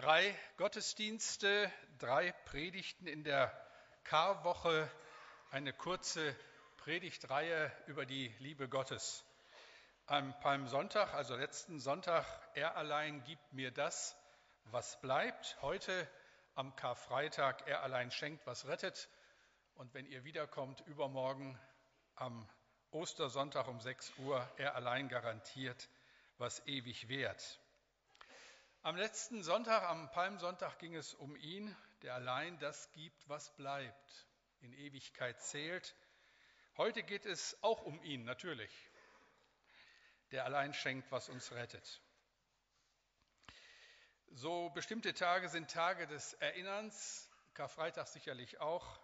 Drei Gottesdienste, drei Predigten in der Karwoche, eine kurze Predigtreihe über die Liebe Gottes. Am Palmsonntag, also letzten Sonntag, er allein gibt mir das, was bleibt. Heute am Karfreitag, er allein schenkt, was rettet. Und wenn ihr wiederkommt, übermorgen am Ostersonntag um 6 Uhr, er allein garantiert, was ewig währt. Am letzten Sonntag, am Palmsonntag, ging es um ihn, der allein das gibt, was bleibt, in Ewigkeit zählt. Heute geht es auch um ihn, natürlich, der allein schenkt, was uns rettet. So bestimmte Tage sind Tage des Erinnerns, Karfreitag sicherlich auch.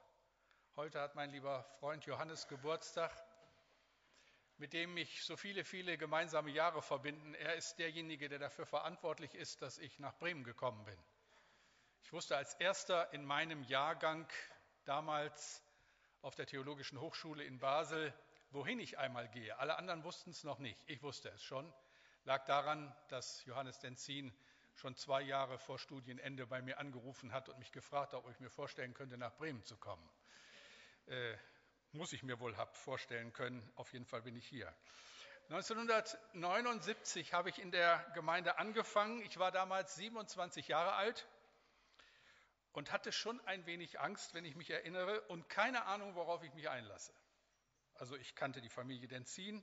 Heute hat mein lieber Freund Johannes Geburtstag mit dem mich so viele, viele gemeinsame Jahre verbinden. Er ist derjenige, der dafür verantwortlich ist, dass ich nach Bremen gekommen bin. Ich wusste als erster in meinem Jahrgang damals auf der Theologischen Hochschule in Basel, wohin ich einmal gehe. Alle anderen wussten es noch nicht. Ich wusste es schon. Lag daran, dass Johannes Denzin schon zwei Jahre vor Studienende bei mir angerufen hat und mich gefragt hat, ob ich mir vorstellen könnte, nach Bremen zu kommen. Äh, muss ich mir wohl hab vorstellen können. Auf jeden Fall bin ich hier. 1979 habe ich in der Gemeinde angefangen. Ich war damals 27 Jahre alt und hatte schon ein wenig Angst, wenn ich mich erinnere, und keine Ahnung, worauf ich mich einlasse. Also ich kannte die Familie Denzin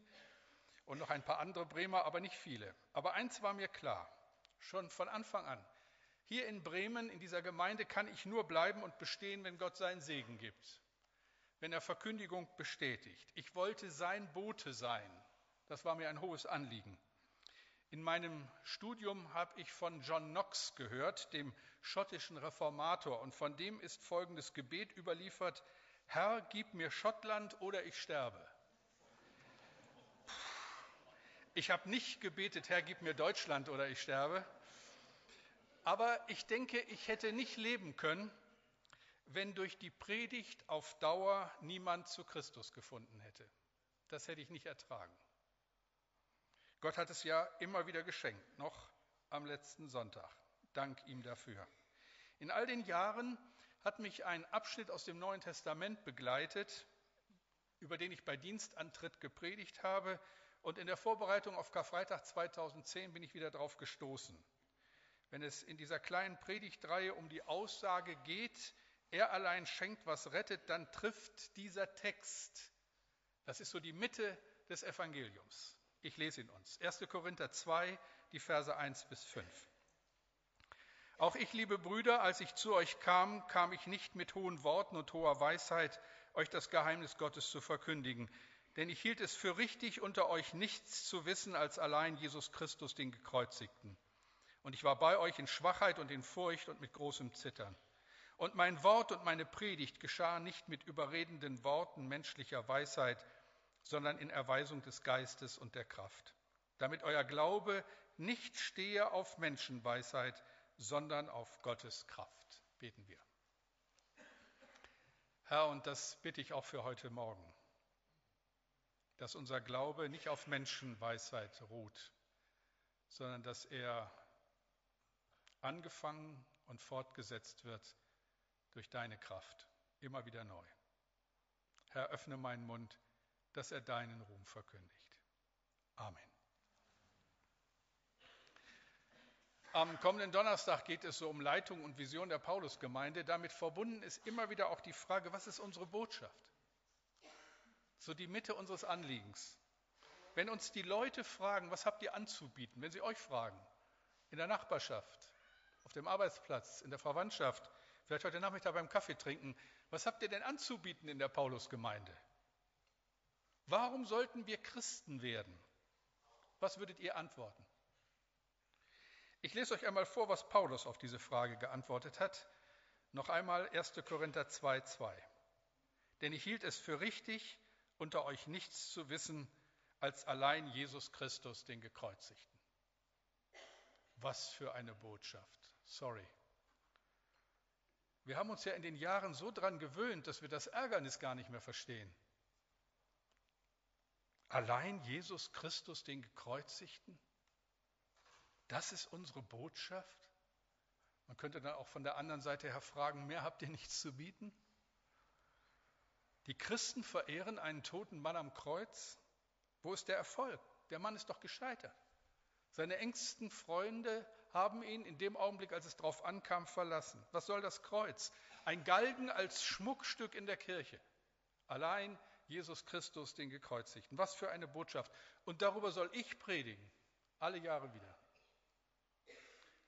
und noch ein paar andere Bremer, aber nicht viele. Aber eins war mir klar, schon von Anfang an. Hier in Bremen, in dieser Gemeinde, kann ich nur bleiben und bestehen, wenn Gott seinen Segen gibt wenn er Verkündigung bestätigt. Ich wollte sein Bote sein. Das war mir ein hohes Anliegen. In meinem Studium habe ich von John Knox gehört, dem schottischen Reformator, und von dem ist folgendes Gebet überliefert, Herr, gib mir Schottland oder ich sterbe. Ich habe nicht gebetet, Herr, gib mir Deutschland oder ich sterbe, aber ich denke, ich hätte nicht leben können, wenn durch die Predigt auf Dauer niemand zu Christus gefunden hätte. Das hätte ich nicht ertragen. Gott hat es ja immer wieder geschenkt, noch am letzten Sonntag. Dank ihm dafür. In all den Jahren hat mich ein Abschnitt aus dem Neuen Testament begleitet, über den ich bei Dienstantritt gepredigt habe. Und in der Vorbereitung auf Karfreitag 2010 bin ich wieder darauf gestoßen. Wenn es in dieser kleinen Predigtreihe um die Aussage geht, er allein schenkt, was rettet, dann trifft dieser Text, das ist so die Mitte des Evangeliums. Ich lese ihn uns. 1. Korinther 2, die Verse 1 bis 5. Auch ich, liebe Brüder, als ich zu euch kam, kam ich nicht mit hohen Worten und hoher Weisheit, euch das Geheimnis Gottes zu verkündigen. Denn ich hielt es für richtig, unter euch nichts zu wissen als allein Jesus Christus, den Gekreuzigten. Und ich war bei euch in Schwachheit und in Furcht und mit großem Zittern. Und mein Wort und meine Predigt geschah nicht mit überredenden Worten menschlicher Weisheit, sondern in Erweisung des Geistes und der Kraft, damit euer Glaube nicht stehe auf Menschenweisheit, sondern auf Gottes Kraft. Beten wir. Herr, und das bitte ich auch für heute Morgen, dass unser Glaube nicht auf Menschenweisheit ruht, sondern dass er angefangen und fortgesetzt wird durch deine Kraft, immer wieder neu. Herr, öffne meinen Mund, dass er deinen Ruhm verkündigt. Amen. Am kommenden Donnerstag geht es so um Leitung und Vision der Paulusgemeinde. Damit verbunden ist immer wieder auch die Frage, was ist unsere Botschaft? So die Mitte unseres Anliegens. Wenn uns die Leute fragen, was habt ihr anzubieten, wenn sie euch fragen, in der Nachbarschaft, auf dem Arbeitsplatz, in der Verwandtschaft, vielleicht heute Nachmittag beim Kaffee trinken, was habt ihr denn anzubieten in der Paulusgemeinde? Warum sollten wir Christen werden? Was würdet ihr antworten? Ich lese euch einmal vor, was Paulus auf diese Frage geantwortet hat. Noch einmal 1. Korinther 2,2. Denn ich hielt es für richtig, unter euch nichts zu wissen, als allein Jesus Christus, den Gekreuzigten. Was für eine Botschaft. Sorry. Wir haben uns ja in den Jahren so dran gewöhnt, dass wir das Ärgernis gar nicht mehr verstehen. Allein Jesus Christus, den Gekreuzigten? Das ist unsere Botschaft? Man könnte dann auch von der anderen Seite her fragen, mehr habt ihr nichts zu bieten? Die Christen verehren einen toten Mann am Kreuz. Wo ist der Erfolg? Der Mann ist doch gescheitert. Seine engsten Freunde haben ihn in dem Augenblick, als es darauf ankam, verlassen. Was soll das Kreuz? Ein Galgen als Schmuckstück in der Kirche. Allein Jesus Christus, den Gekreuzigten. Was für eine Botschaft. Und darüber soll ich predigen. Alle Jahre wieder.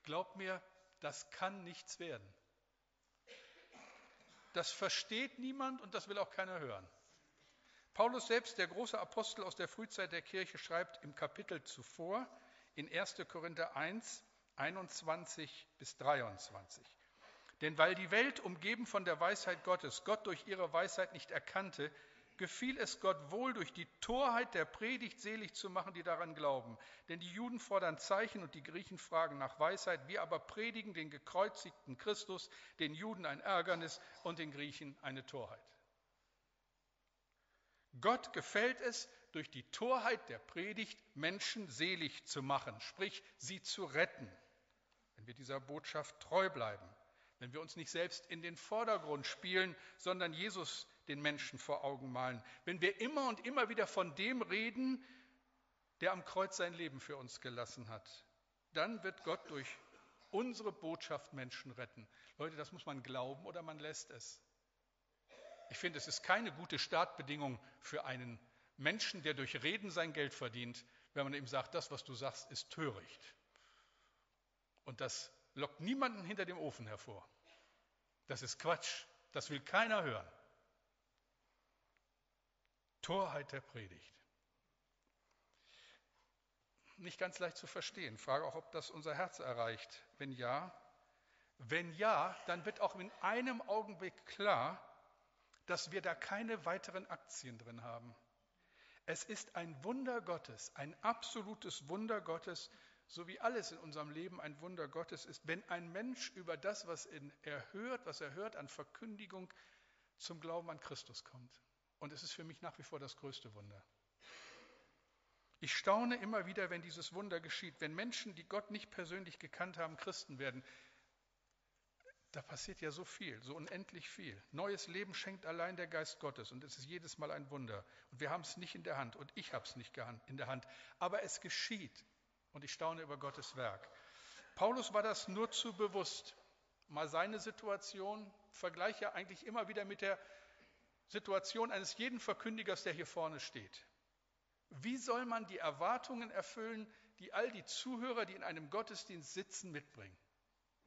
Glaubt mir, das kann nichts werden. Das versteht niemand und das will auch keiner hören. Paulus selbst, der große Apostel aus der Frühzeit der Kirche, schreibt im Kapitel zuvor in 1. Korinther 1, 21 bis 23. Denn weil die Welt, umgeben von der Weisheit Gottes, Gott durch ihre Weisheit nicht erkannte, gefiel es Gott wohl, durch die Torheit der Predigt selig zu machen, die daran glauben. Denn die Juden fordern Zeichen und die Griechen fragen nach Weisheit. Wir aber predigen den gekreuzigten Christus, den Juden ein Ärgernis und den Griechen eine Torheit. Gott gefällt es, durch die Torheit der Predigt Menschen selig zu machen, sprich sie zu retten, wenn wir dieser Botschaft treu bleiben, wenn wir uns nicht selbst in den Vordergrund spielen, sondern Jesus den Menschen vor Augen malen. Wenn wir immer und immer wieder von dem reden, der am Kreuz sein Leben für uns gelassen hat, dann wird Gott durch unsere Botschaft Menschen retten. Leute, das muss man glauben oder man lässt es. Ich finde, es ist keine gute Startbedingung für einen Menschen, der durch Reden sein Geld verdient, wenn man ihm sagt, das, was du sagst, ist töricht. Und das lockt niemanden hinter dem Ofen hervor. Das ist Quatsch. Das will keiner hören. Torheit der Predigt. Nicht ganz leicht zu verstehen. Frage auch, ob das unser Herz erreicht. Wenn ja, wenn ja, dann wird auch in einem Augenblick klar, dass wir da keine weiteren Aktien drin haben. Es ist ein Wunder Gottes, ein absolutes Wunder Gottes, so wie alles in unserem Leben ein Wunder Gottes ist, wenn ein Mensch über das, was er hört, was er hört an Verkündigung, zum Glauben an Christus kommt. Und es ist für mich nach wie vor das größte Wunder. Ich staune immer wieder, wenn dieses Wunder geschieht, wenn Menschen, die Gott nicht persönlich gekannt haben, Christen werden. Da passiert ja so viel, so unendlich viel. Neues Leben schenkt allein der Geist Gottes und es ist jedes Mal ein Wunder. Und wir haben es nicht in der Hand und ich habe es nicht in der Hand. Aber es geschieht und ich staune über Gottes Werk. Paulus war das nur zu bewusst. Mal seine Situation, vergleiche eigentlich immer wieder mit der Situation eines jeden Verkündigers, der hier vorne steht. Wie soll man die Erwartungen erfüllen, die all die Zuhörer, die in einem Gottesdienst sitzen, mitbringen?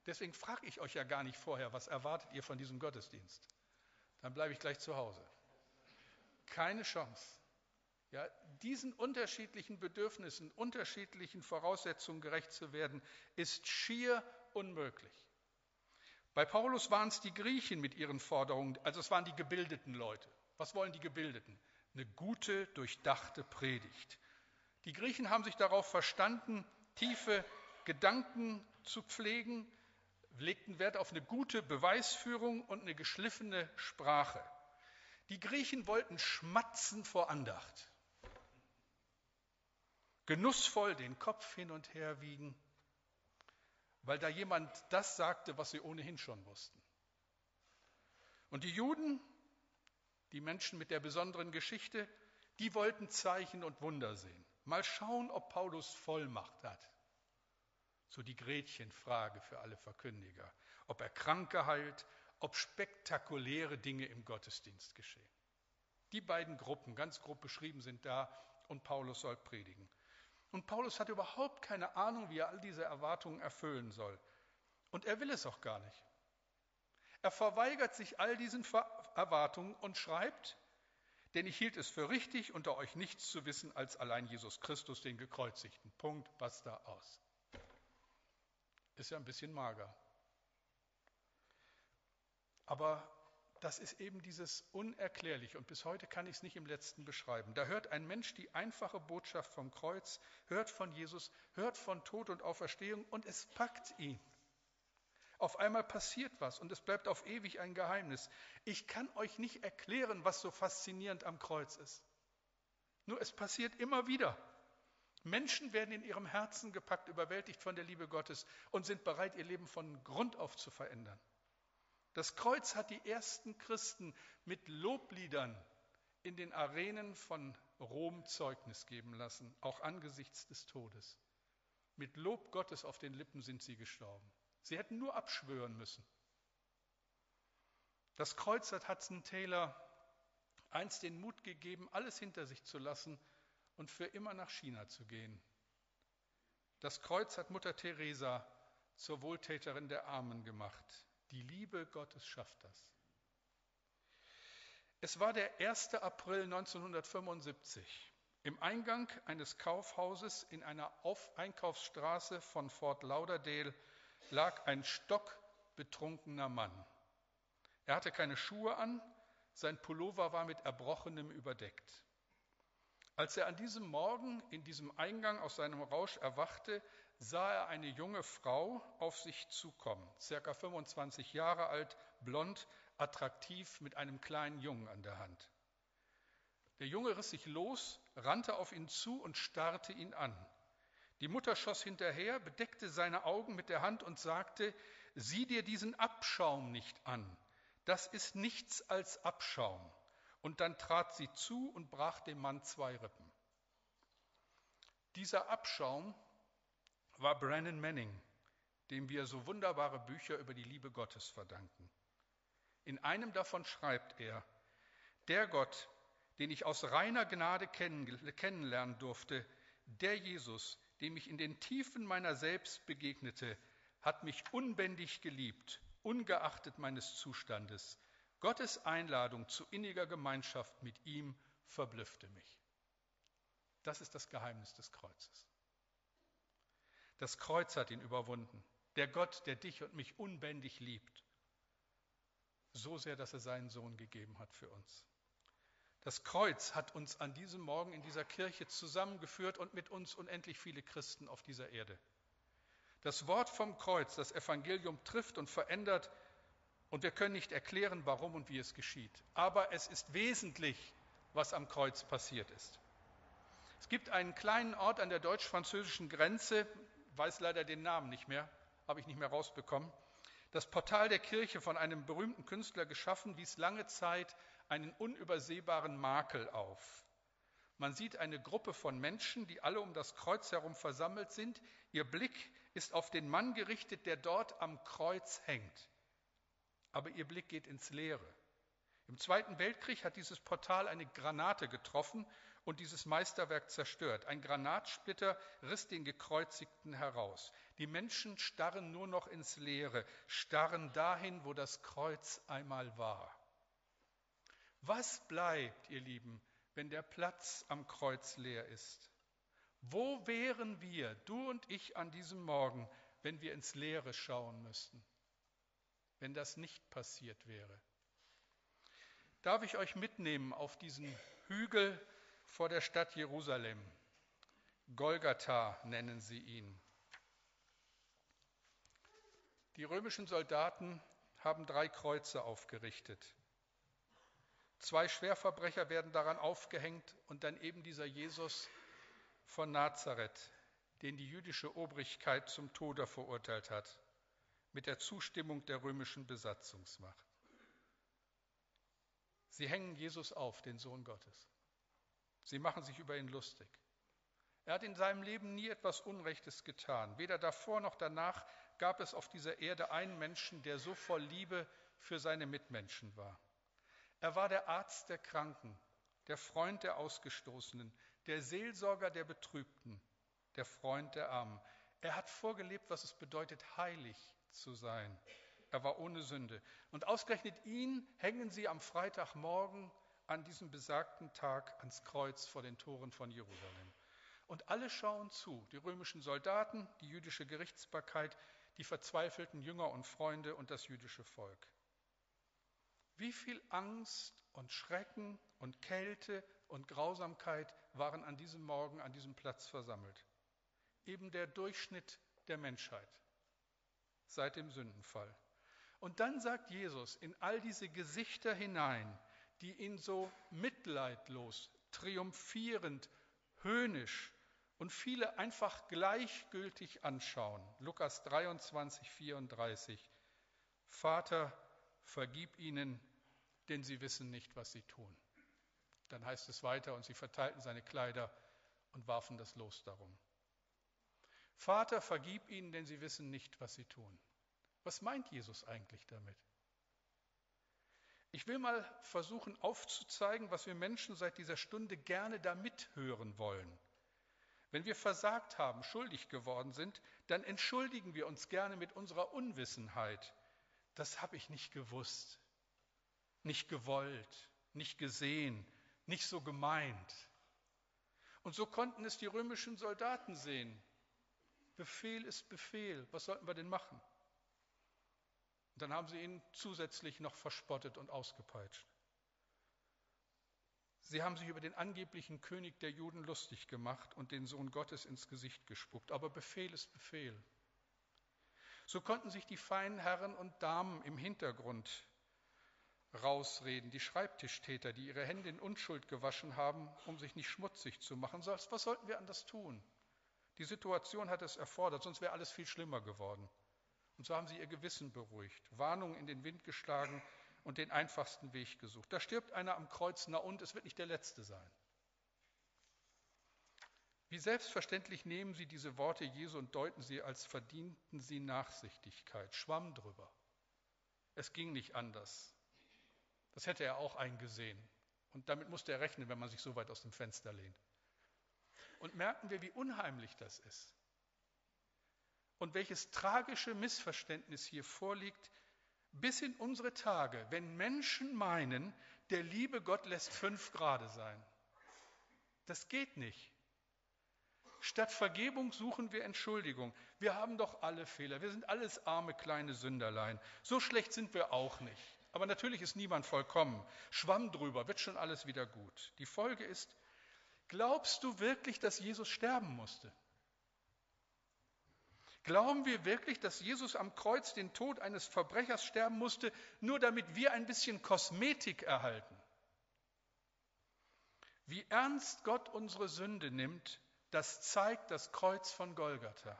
Deswegen frage ich euch ja gar nicht vorher, was erwartet ihr von diesem Gottesdienst? Dann bleibe ich gleich zu Hause. Keine Chance. Ja, diesen unterschiedlichen Bedürfnissen, unterschiedlichen Voraussetzungen gerecht zu werden, ist schier unmöglich. Bei Paulus waren es die Griechen mit ihren Forderungen, also es waren die gebildeten Leute. Was wollen die Gebildeten? Eine gute, durchdachte Predigt. Die Griechen haben sich darauf verstanden, tiefe Gedanken zu pflegen, legten Wert auf eine gute Beweisführung und eine geschliffene Sprache. Die Griechen wollten schmatzen vor Andacht, genussvoll den Kopf hin und her wiegen, weil da jemand das sagte, was sie ohnehin schon wussten. Und die Juden, die Menschen mit der besonderen Geschichte, die wollten Zeichen und Wunder sehen. Mal schauen, ob Paulus Vollmacht hat. So die Gretchenfrage für alle Verkündiger. Ob er Kranke heilt, ob spektakuläre Dinge im Gottesdienst geschehen. Die beiden Gruppen, ganz grob beschrieben, sind da und Paulus soll predigen. Und Paulus hat überhaupt keine Ahnung, wie er all diese Erwartungen erfüllen soll. Und er will es auch gar nicht. Er verweigert sich all diesen Erwartungen und schreibt, denn ich hielt es für richtig, unter euch nichts zu wissen als allein Jesus Christus, den Gekreuzigten. Punkt, basta aus. Ist ja ein bisschen mager. Aber das ist eben dieses Unerklärliche und bis heute kann ich es nicht im letzten beschreiben. Da hört ein Mensch die einfache Botschaft vom Kreuz, hört von Jesus, hört von Tod und Auferstehung und es packt ihn. Auf einmal passiert was und es bleibt auf ewig ein Geheimnis. Ich kann euch nicht erklären, was so faszinierend am Kreuz ist. Nur es passiert immer wieder. Menschen werden in ihrem Herzen gepackt, überwältigt von der Liebe Gottes und sind bereit, ihr Leben von Grund auf zu verändern. Das Kreuz hat die ersten Christen mit Lobliedern in den Arenen von Rom Zeugnis geben lassen, auch angesichts des Todes. Mit Lob Gottes auf den Lippen sind sie gestorben. Sie hätten nur abschwören müssen. Das Kreuz hat Hudson Taylor einst den Mut gegeben, alles hinter sich zu lassen und für immer nach China zu gehen. Das Kreuz hat Mutter Teresa zur Wohltäterin der Armen gemacht. Die Liebe Gottes schafft das. Es war der 1. April 1975. Im Eingang eines Kaufhauses in einer Einkaufsstraße von Fort Lauderdale lag ein stockbetrunkener Mann. Er hatte keine Schuhe an, sein Pullover war mit Erbrochenem überdeckt. Als er an diesem Morgen in diesem Eingang aus seinem Rausch erwachte, sah er eine junge Frau auf sich zukommen, circa 25 Jahre alt, blond, attraktiv, mit einem kleinen Jungen an der Hand. Der Junge riss sich los, rannte auf ihn zu und starrte ihn an. Die Mutter schoss hinterher, bedeckte seine Augen mit der Hand und sagte, sieh dir diesen Abschaum nicht an das ist nichts als Abschaum. Und dann trat sie zu und brach dem Mann zwei Rippen. Dieser Abschaum war Brennan Manning, dem wir so wunderbare Bücher über die Liebe Gottes verdanken. In einem davon schreibt er, der Gott, den ich aus reiner Gnade kennenlernen durfte, der Jesus, dem ich in den Tiefen meiner selbst begegnete, hat mich unbändig geliebt ungeachtet meines Zustandes. Gottes Einladung zu inniger Gemeinschaft mit ihm verblüffte mich. Das ist das Geheimnis des Kreuzes. Das Kreuz hat ihn überwunden. Der Gott, der dich und mich unbändig liebt. So sehr, dass er seinen Sohn gegeben hat für uns. Das Kreuz hat uns an diesem Morgen in dieser Kirche zusammengeführt und mit uns unendlich viele Christen auf dieser Erde. Das Wort vom Kreuz, das Evangelium trifft und verändert und wir können nicht erklären, warum und wie es geschieht. Aber es ist wesentlich, was am Kreuz passiert ist. Es gibt einen kleinen Ort an der deutsch-französischen Grenze, weiß leider den Namen nicht mehr, habe ich nicht mehr rausbekommen. Das Portal der Kirche von einem berühmten Künstler geschaffen, wies lange Zeit einen unübersehbaren Makel auf. Man sieht eine Gruppe von Menschen, die alle um das Kreuz herum versammelt sind. Ihr Blick ist auf den Mann gerichtet, der dort am Kreuz hängt. Aber ihr Blick geht ins Leere. Im Zweiten Weltkrieg hat dieses Portal eine Granate getroffen und dieses Meisterwerk zerstört. Ein Granatsplitter riss den Gekreuzigten heraus. Die Menschen starren nur noch ins Leere, starren dahin, wo das Kreuz einmal war. Was bleibt, ihr Lieben, wenn der Platz am Kreuz leer ist? Wo wären wir, du und ich, an diesem Morgen, wenn wir ins Leere schauen müssten? Wenn das nicht passiert wäre? Darf ich euch mitnehmen auf diesen Hügel vor der Stadt Jerusalem? Golgatha nennen sie ihn. Die römischen Soldaten haben drei Kreuze aufgerichtet. Zwei Schwerverbrecher werden daran aufgehängt und dann eben dieser Jesus, von Nazareth, den die jüdische Obrigkeit zum Tode verurteilt hat, mit der Zustimmung der römischen Besatzungsmacht. Sie hängen Jesus auf, den Sohn Gottes. Sie machen sich über ihn lustig. Er hat in seinem Leben nie etwas Unrechtes getan. Weder davor noch danach gab es auf dieser Erde einen Menschen, der so voll Liebe für seine Mitmenschen war. Er war der Arzt der Kranken, der Freund der Ausgestoßenen, der Seelsorger der Betrübten, der Freund der Armen. Er hat vorgelebt, was es bedeutet, heilig zu sein. Er war ohne Sünde. Und ausgerechnet ihn hängen sie am Freitagmorgen an diesem besagten Tag ans Kreuz vor den Toren von Jerusalem. Und alle schauen zu, die römischen Soldaten, die jüdische Gerichtsbarkeit, die verzweifelten Jünger und Freunde und das jüdische Volk. Wie viel Angst und Schrecken und Kälte und Grausamkeit waren an diesem Morgen an diesem Platz versammelt. Eben der Durchschnitt der Menschheit seit dem Sündenfall. Und dann sagt Jesus in all diese Gesichter hinein, die ihn so mitleidlos, triumphierend, höhnisch und viele einfach gleichgültig anschauen. Lukas 23, 34. Vater, vergib ihnen, denn sie wissen nicht, was sie tun. Dann heißt es weiter, und sie verteilten seine Kleider und warfen das Los darum. Vater, vergib ihnen, denn sie wissen nicht, was sie tun. Was meint Jesus eigentlich damit? Ich will mal versuchen aufzuzeigen, was wir Menschen seit dieser Stunde gerne da mithören wollen. Wenn wir versagt haben, schuldig geworden sind, dann entschuldigen wir uns gerne mit unserer Unwissenheit. Das habe ich nicht gewusst, nicht gewollt, nicht gesehen, nicht so gemeint. Und so konnten es die römischen Soldaten sehen. Befehl ist Befehl. Was sollten wir denn machen? Und dann haben sie ihn zusätzlich noch verspottet und ausgepeitscht. Sie haben sich über den angeblichen König der Juden lustig gemacht und den Sohn Gottes ins Gesicht gespuckt. Aber Befehl ist Befehl. So konnten sich die feinen Herren und Damen im Hintergrund rausreden, die Schreibtischtäter, die ihre Hände in Unschuld gewaschen haben, um sich nicht schmutzig zu machen. Was sollten wir anders tun? Die Situation hat es erfordert, sonst wäre alles viel schlimmer geworden. Und so haben sie ihr Gewissen beruhigt, Warnungen in den Wind geschlagen und den einfachsten Weg gesucht. Da stirbt einer am Kreuz, na und, es wird nicht der letzte sein. Wie selbstverständlich nehmen Sie diese Worte Jesu und deuten sie, als verdienten sie Nachsichtigkeit. Schwamm drüber. Es ging nicht anders. Das hätte er auch eingesehen. Und damit musste er rechnen, wenn man sich so weit aus dem Fenster lehnt. Und merken wir, wie unheimlich das ist. Und welches tragische Missverständnis hier vorliegt, bis in unsere Tage, wenn Menschen meinen, der liebe Gott lässt fünf Grade sein. Das geht nicht. Statt Vergebung suchen wir Entschuldigung. Wir haben doch alle Fehler. Wir sind alles arme kleine Sünderlein. So schlecht sind wir auch nicht. Aber natürlich ist niemand vollkommen. Schwamm drüber, wird schon alles wieder gut. Die Folge ist, glaubst du wirklich, dass Jesus sterben musste? Glauben wir wirklich, dass Jesus am Kreuz den Tod eines Verbrechers sterben musste, nur damit wir ein bisschen Kosmetik erhalten? Wie ernst Gott unsere Sünde nimmt, das zeigt das Kreuz von Golgatha.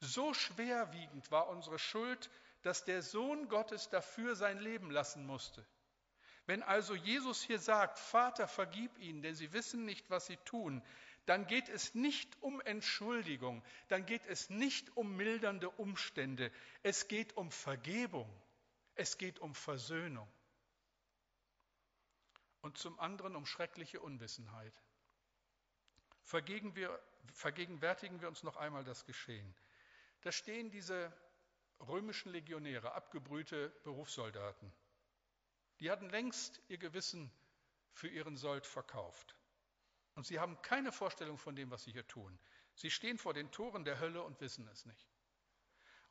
So schwerwiegend war unsere Schuld, dass der Sohn Gottes dafür sein Leben lassen musste. Wenn also Jesus hier sagt, Vater, vergib ihnen, denn sie wissen nicht, was sie tun, dann geht es nicht um Entschuldigung, dann geht es nicht um mildernde Umstände, es geht um Vergebung, es geht um Versöhnung und zum anderen um schreckliche Unwissenheit. Vergegenwärtigen wir uns noch einmal das Geschehen. Da stehen diese römischen Legionäre, abgebrühte Berufssoldaten. Die hatten längst ihr Gewissen für ihren Sold verkauft. Und sie haben keine Vorstellung von dem, was sie hier tun. Sie stehen vor den Toren der Hölle und wissen es nicht.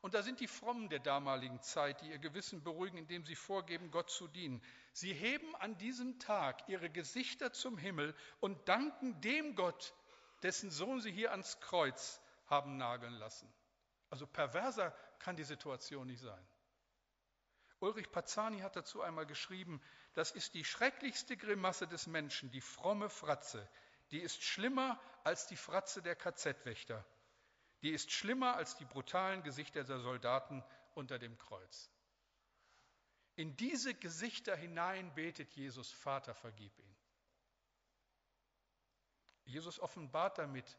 Und da sind die Frommen der damaligen Zeit, die ihr Gewissen beruhigen, indem sie vorgeben, Gott zu dienen. Sie heben an diesem Tag ihre Gesichter zum Himmel und danken dem Gott, dessen Sohn sie hier ans Kreuz haben nageln lassen. Also perverser kann die Situation nicht sein. Ulrich Pazzani hat dazu einmal geschrieben, das ist die schrecklichste Grimasse des Menschen, die fromme Fratze, die ist schlimmer als die Fratze der KZ-Wächter. Die ist schlimmer als die brutalen Gesichter der Soldaten unter dem Kreuz. In diese Gesichter hinein betet Jesus, Vater, vergib ihn. Jesus offenbart damit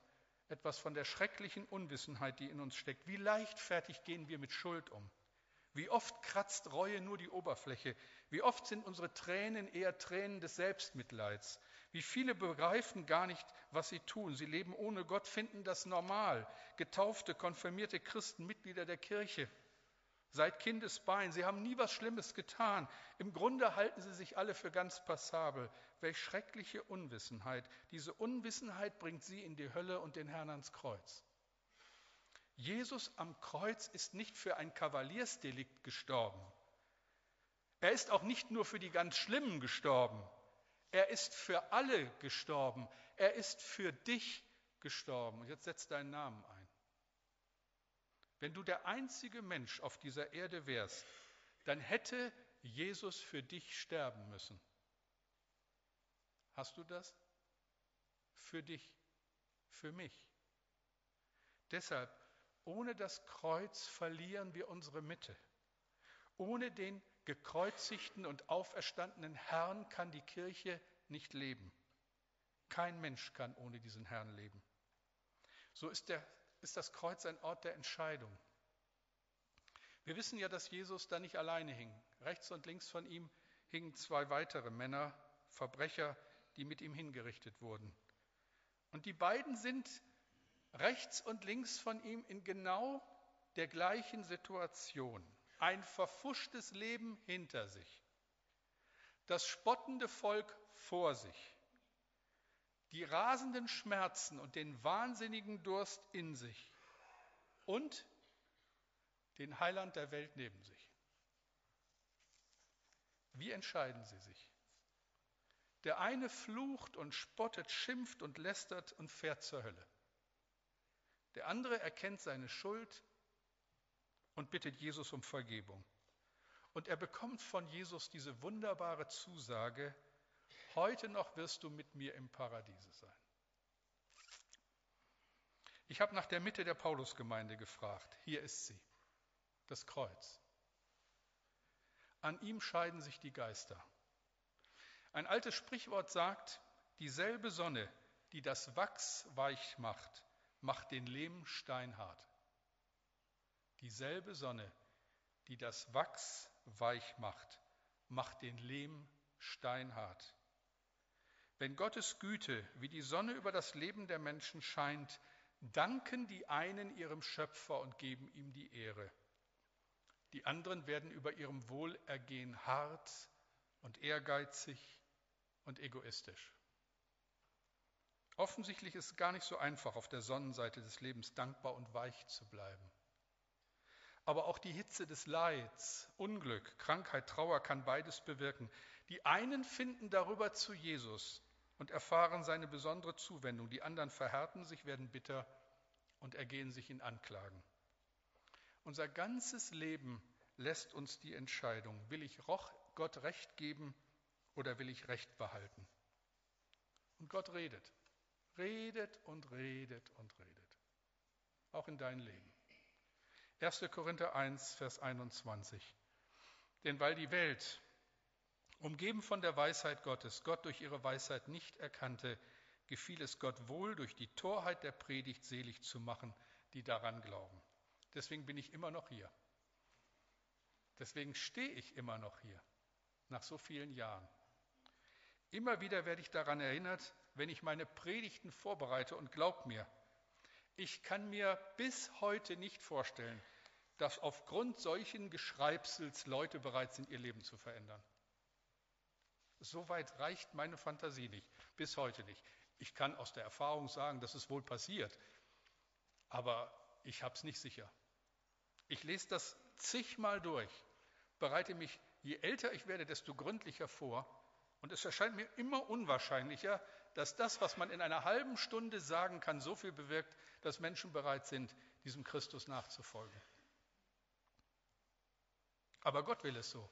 etwas von der schrecklichen Unwissenheit, die in uns steckt. Wie leichtfertig gehen wir mit Schuld um? Wie oft kratzt Reue nur die Oberfläche? Wie oft sind unsere Tränen eher Tränen des Selbstmitleids? Wie viele begreifen gar nicht, was sie tun. Sie leben ohne Gott, finden das normal. Getaufte, konfirmierte Christen, Mitglieder der Kirche. Seit Kindesbein. Sie haben nie was Schlimmes getan. Im Grunde halten sie sich alle für ganz passabel. Welch schreckliche Unwissenheit. Diese Unwissenheit bringt sie in die Hölle und den Herrn ans Kreuz. Jesus am Kreuz ist nicht für ein Kavaliersdelikt gestorben. Er ist auch nicht nur für die ganz Schlimmen gestorben. Er ist für alle gestorben. Er ist für dich gestorben. Und jetzt setz deinen Namen ein. Wenn du der einzige Mensch auf dieser Erde wärst, dann hätte Jesus für dich sterben müssen. Hast du das? Für dich. für mich. Deshalb, ohne das Kreuz verlieren wir unsere Mitte. Ohne den gekreuzigten und auferstandenen Herrn kann die Kirche nicht leben. Kein Mensch kann ohne diesen Herrn leben. So ist, der, ist das Kreuz ein Ort der Entscheidung. Wir wissen ja, dass Jesus da nicht alleine hing. Rechts und links von ihm hingen zwei weitere Männer, Verbrecher, die mit ihm hingerichtet wurden. Und die beiden sind rechts und links von ihm in genau der gleichen Situation. Ein verfuschtes Leben hinter sich. Das spottende Volk vor sich. Die rasenden Schmerzen und den wahnsinnigen Durst in sich. Und den Heiland der Welt neben sich. Wie entscheiden sie sich? Der eine flucht und spottet, schimpft und lästert und fährt zur Hölle. Der andere erkennt seine Schuld und bittet Jesus um Vergebung. Und er bekommt von Jesus diese wunderbare Zusage, heute noch wirst du mit mir im Paradiese sein. Ich habe nach der Mitte der Paulusgemeinde gefragt. Hier ist sie, das Kreuz. An ihm scheiden sich die Geister. Ein altes Sprichwort sagt, dieselbe Sonne, die das Wachs weich macht, macht den Lehm steinhart. Dieselbe Sonne, die das Wachs weich macht, macht den Lehm steinhart. Wenn Gottes Güte wie die Sonne über das Leben der Menschen scheint, danken die einen ihrem Schöpfer und geben ihm die Ehre. Die anderen werden über ihrem Wohlergehen hart und ehrgeizig und egoistisch. Offensichtlich ist es gar nicht so einfach, auf der Sonnenseite des Lebens dankbar und weich zu bleiben. Aber auch die Hitze des Leids, Unglück, Krankheit, Trauer kann beides bewirken. Die einen finden darüber zu Jesus und erfahren seine besondere Zuwendung. Die anderen verhärten sich, werden bitter und ergehen sich in Anklagen. Unser ganzes Leben lässt uns die Entscheidung, will ich Gott Recht geben oder will ich Recht behalten? Und Gott redet, redet und redet und redet, auch in dein Leben. 1. Korinther 1, Vers 21. Denn weil die Welt, umgeben von der Weisheit Gottes, Gott durch ihre Weisheit nicht erkannte, gefiel es Gott wohl, durch die Torheit der Predigt selig zu machen, die daran glauben. Deswegen bin ich immer noch hier. Deswegen stehe ich immer noch hier, nach so vielen Jahren. Immer wieder werde ich daran erinnert, wenn ich meine Predigten vorbereite und glaub mir, ich kann mir bis heute nicht vorstellen, dass aufgrund solchen Geschreibsels Leute bereit sind, ihr Leben zu verändern. Soweit reicht meine Fantasie nicht, bis heute nicht. Ich kann aus der Erfahrung sagen, dass es wohl passiert, aber ich habe es nicht sicher. Ich lese das zigmal durch, bereite mich, je älter ich werde, desto gründlicher vor. Und es erscheint mir immer unwahrscheinlicher, dass das, was man in einer halben Stunde sagen kann, so viel bewirkt, dass Menschen bereit sind, diesem Christus nachzufolgen. Aber Gott will es so.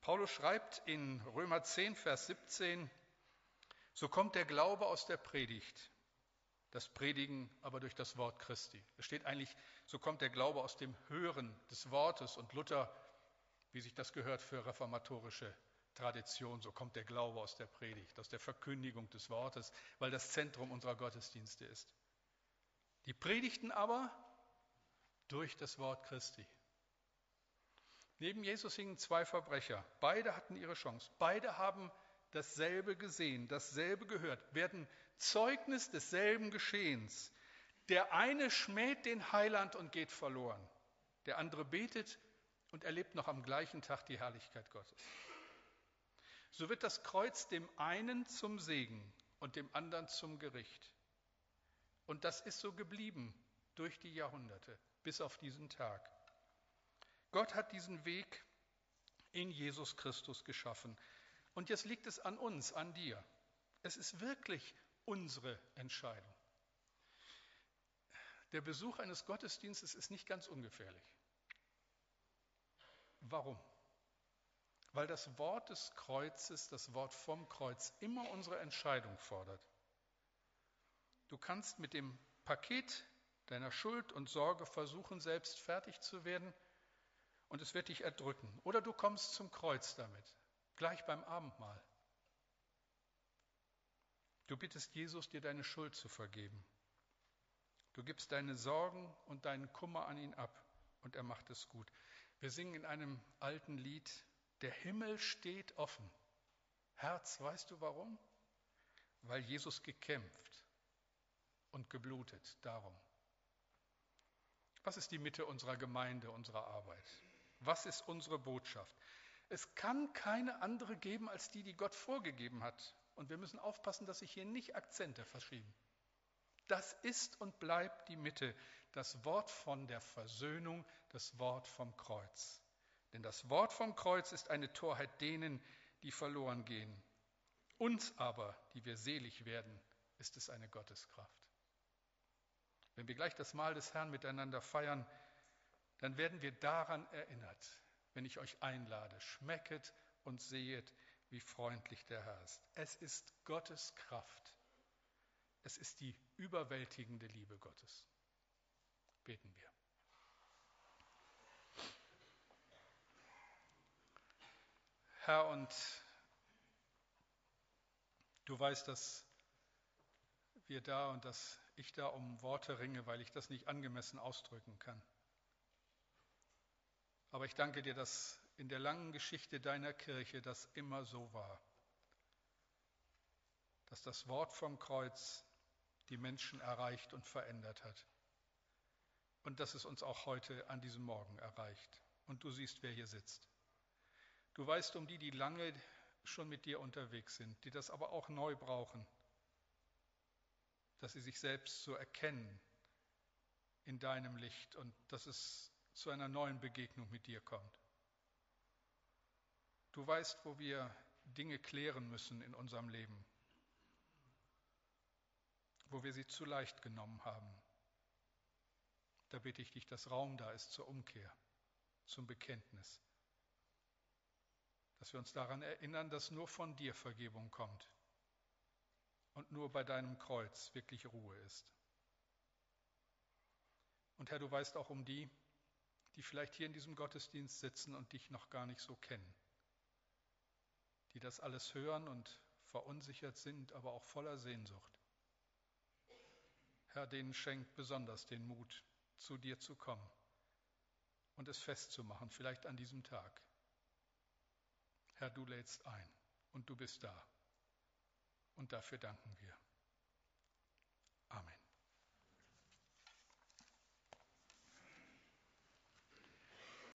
Paulus schreibt in Römer 10, Vers 17, so kommt der Glaube aus der Predigt, das Predigen aber durch das Wort Christi. Es steht eigentlich, so kommt der Glaube aus dem Hören des Wortes und Luther, wie sich das gehört für reformatorische Tradition, so kommt der Glaube aus der Predigt, aus der Verkündigung des Wortes, weil das Zentrum unserer Gottesdienste ist. Die Predigten aber durch das Wort Christi. Neben Jesus hingen zwei Verbrecher. Beide hatten ihre Chance. Beide haben dasselbe gesehen, dasselbe gehört, werden Zeugnis desselben Geschehens. Der eine schmäht den Heiland und geht verloren. Der andere betet und erlebt noch am gleichen Tag die Herrlichkeit Gottes. So wird das Kreuz dem einen zum Segen und dem anderen zum Gericht. Und das ist so geblieben durch die Jahrhunderte bis auf diesen Tag. Gott hat diesen Weg in Jesus Christus geschaffen. Und jetzt liegt es an uns, an dir. Es ist wirklich unsere Entscheidung. Der Besuch eines Gottesdienstes ist nicht ganz ungefährlich. Warum? Weil das Wort des Kreuzes, das Wort vom Kreuz immer unsere Entscheidung fordert. Du kannst mit dem Paket deiner Schuld und Sorge versuchen, selbst fertig zu werden und es wird dich erdrücken. Oder du kommst zum Kreuz damit, gleich beim Abendmahl. Du bittest Jesus, dir deine Schuld zu vergeben. Du gibst deine Sorgen und deinen Kummer an ihn ab und er macht es gut. Wir singen in einem alten Lied, der Himmel steht offen. Herz, weißt du warum? Weil Jesus gekämpft und geblutet darum. Was ist die Mitte unserer Gemeinde, unserer Arbeit? Was ist unsere Botschaft? Es kann keine andere geben als die, die Gott vorgegeben hat. Und wir müssen aufpassen, dass sich hier nicht Akzente verschieben. Das ist und bleibt die Mitte, das Wort von der Versöhnung, das Wort vom Kreuz. Denn das Wort vom Kreuz ist eine Torheit denen, die verloren gehen. Uns aber, die wir selig werden, ist es eine Gotteskraft. Wenn wir gleich das Mahl des Herrn miteinander feiern, dann werden wir daran erinnert, wenn ich euch einlade, schmecket und sehet, wie freundlich der Herr ist. Es ist Gottes Kraft. Es ist die überwältigende Liebe Gottes. Beten wir. Herr, und du weißt, dass wir da und dass ich da um Worte ringe, weil ich das nicht angemessen ausdrücken kann. Aber ich danke dir, dass in der langen Geschichte deiner Kirche das immer so war, dass das Wort vom Kreuz die Menschen erreicht und verändert hat und dass es uns auch heute an diesem Morgen erreicht. Und du siehst, wer hier sitzt. Du weißt um die, die lange schon mit dir unterwegs sind, die das aber auch neu brauchen, dass sie sich selbst so erkennen in deinem Licht und dass es zu einer neuen Begegnung mit dir kommt. Du weißt, wo wir Dinge klären müssen in unserem Leben, wo wir sie zu leicht genommen haben. Da bitte ich dich, dass Raum da ist zur Umkehr, zum Bekenntnis dass wir uns daran erinnern, dass nur von dir Vergebung kommt und nur bei deinem Kreuz wirklich Ruhe ist. Und Herr, du weißt auch um die, die vielleicht hier in diesem Gottesdienst sitzen und dich noch gar nicht so kennen, die das alles hören und verunsichert sind, aber auch voller Sehnsucht. Herr, denen schenkt besonders den Mut, zu dir zu kommen und es festzumachen, vielleicht an diesem Tag. Herr, du lädst ein und du bist da. Und dafür danken wir.